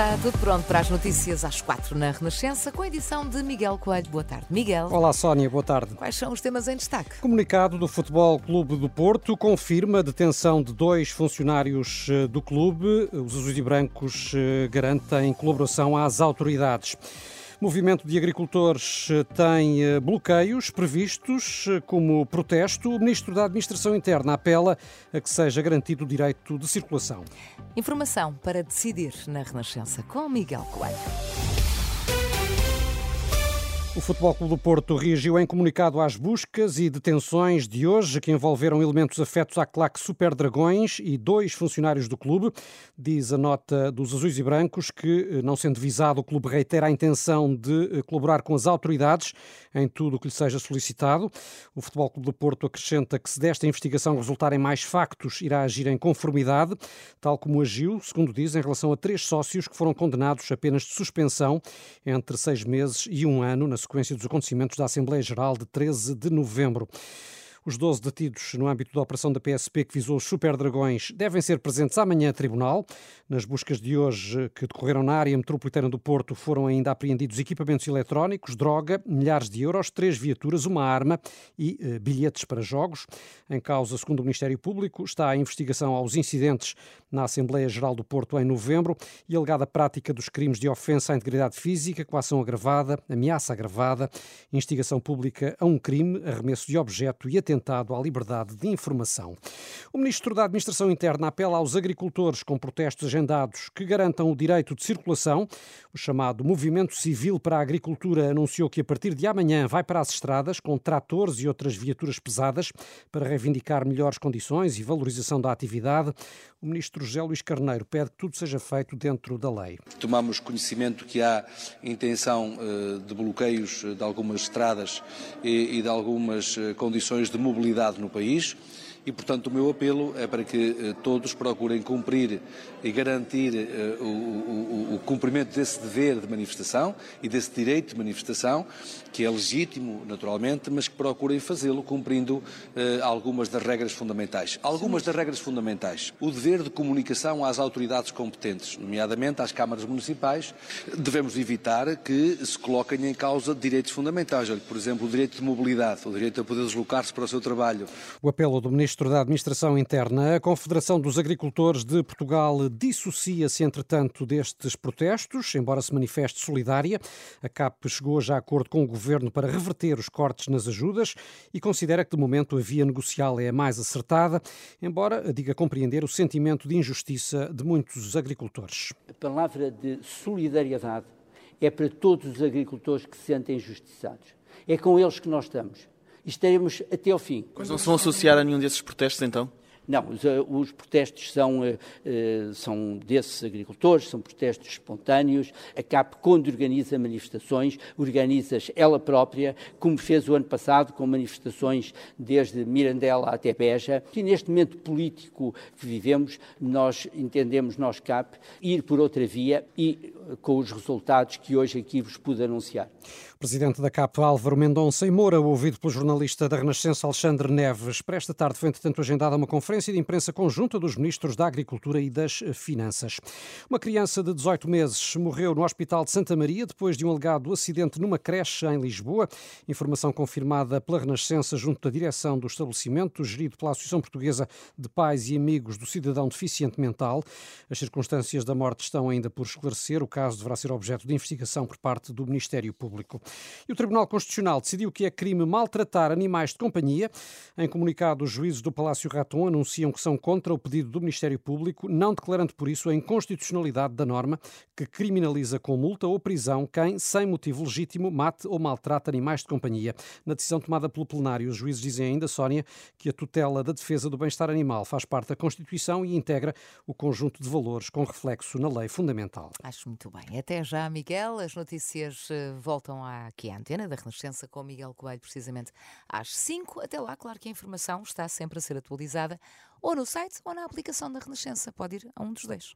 Está tudo pronto para as notícias às quatro na Renascença, com a edição de Miguel Coelho. Boa tarde, Miguel. Olá, Sónia, boa tarde. Quais são os temas em destaque? Comunicado do Futebol Clube do Porto confirma a detenção de dois funcionários eh, do clube. Os azuis e brancos eh, garantem colaboração às autoridades. Movimento de agricultores eh, tem eh, bloqueios previstos eh, como protesto. O Ministro da Administração Interna apela a que seja garantido o direito de circulação. Informação para decidir na Renascença com Miguel Coelho. O Futebol Clube do Porto reagiu em comunicado às buscas e detenções de hoje que envolveram elementos afetos à claque Super Dragões e dois funcionários do clube. Diz a nota dos Azuis e Brancos que, eh, não sendo visado, o clube reitera a intenção de eh, colaborar com as autoridades em tudo o que lhe seja solicitado. O Futebol Clube do Porto acrescenta que, se desta investigação resultarem mais factos, irá agir em conformidade, tal como agiu, segundo diz, em relação a três sócios que foram condenados apenas de suspensão entre seis meses e um ano na sequência dos acontecimentos da Assembleia Geral de 13 de novembro. Os 12 detidos no âmbito da operação da PSP que visou os superdragões devem ser presentes amanhã a tribunal. Nas buscas de hoje que decorreram na área metropolitana do Porto foram ainda apreendidos equipamentos eletrónicos, droga, milhares de euros, três viaturas, uma arma e eh, bilhetes para jogos. Em causa, segundo o Ministério Público, está a investigação aos incidentes na Assembleia Geral do Porto em novembro e alegada prática dos crimes de ofensa à integridade física, coação agravada, ameaça agravada, instigação pública a um crime, arremesso de objeto e atentado à liberdade de informação. O Ministro da Administração Interna apela aos agricultores com protestos agendados que garantam o direito de circulação. O chamado Movimento Civil para a Agricultura anunciou que a partir de amanhã vai para as estradas com tratores e outras viaturas pesadas para reivindicar melhores condições e valorização da atividade. O Ministro José Luís Carneiro pede que tudo seja feito dentro da lei. Tomamos conhecimento que há intenção eh, de bloqueios de algumas estradas e de algumas eh, condições de mobilidade no país e, portanto, o meu apelo é para que eh, todos procurem cumprir e garantir eh, o, o, o, cumprimento desse dever de manifestação e desse direito de manifestação, que é legítimo, naturalmente, mas que procurem fazê-lo cumprindo eh, algumas das regras fundamentais. Algumas das regras fundamentais. O dever de comunicação às autoridades competentes, nomeadamente às câmaras municipais, devemos evitar que se coloquem em causa direitos fundamentais. Por exemplo, o direito de mobilidade, o direito a poder deslocar-se para o seu trabalho. O apelo do Ministro Ministro da Administração Interna. A Confederação dos Agricultores de Portugal dissocia-se, entretanto, destes protestos, embora se manifeste solidária. A CAP chegou já a acordo com o Governo para reverter os cortes nas ajudas e considera que, de momento, a via negocial é a mais acertada, embora diga compreender o sentimento de injustiça de muitos agricultores. A palavra de solidariedade é para todos os agricultores que se sentem injustiçados. É com eles que nós estamos estaremos até ao fim. Mas não se vão associar a nenhum desses protestos, então? Não, os, eh, os protestos são, uh, são desses agricultores, são protestos espontâneos. A CAP, quando organiza manifestações, organiza-as ela própria, como fez o ano passado, com manifestações desde Mirandela até Beja. E neste momento político que vivemos, nós entendemos, nós CAP, ir por outra via e com os resultados que hoje aqui vos pude anunciar. Presidente da CAP, Álvaro Mendonça e Moura, ouvido pelo jornalista da Renascença Alexandre Neves. Para esta tarde foi, entretanto, agendada uma conferência de imprensa conjunta dos ministros da Agricultura e das Finanças. Uma criança de 18 meses morreu no Hospital de Santa Maria depois de um alegado acidente numa creche em Lisboa. Informação confirmada pela Renascença junto da direção do estabelecimento, gerido pela Associação Portuguesa de Pais e Amigos do Cidadão Deficiente Mental. As circunstâncias da morte estão ainda por esclarecer. O caso deverá ser objeto de investigação por parte do Ministério Público. E o Tribunal Constitucional decidiu que é crime maltratar animais de companhia. Em comunicado, os juízes do Palácio Raton anunciam que são contra o pedido do Ministério Público, não declarando por isso a inconstitucionalidade da norma que criminaliza com multa ou prisão quem, sem motivo legítimo, mate ou maltrata animais de companhia. Na decisão tomada pelo plenário, os juízes dizem ainda, Sónia, que a tutela da defesa do bem-estar animal faz parte da Constituição e integra o conjunto de valores com reflexo na lei fundamental. Acho muito bem. Até já, Miguel. As notícias eh, voltam aqui a antena da Renascença com Miguel Coelho, precisamente às 5. Até lá, claro que a informação está sempre a ser atualizada ou no site ou na aplicação da Renascença. Pode ir a um dos dois.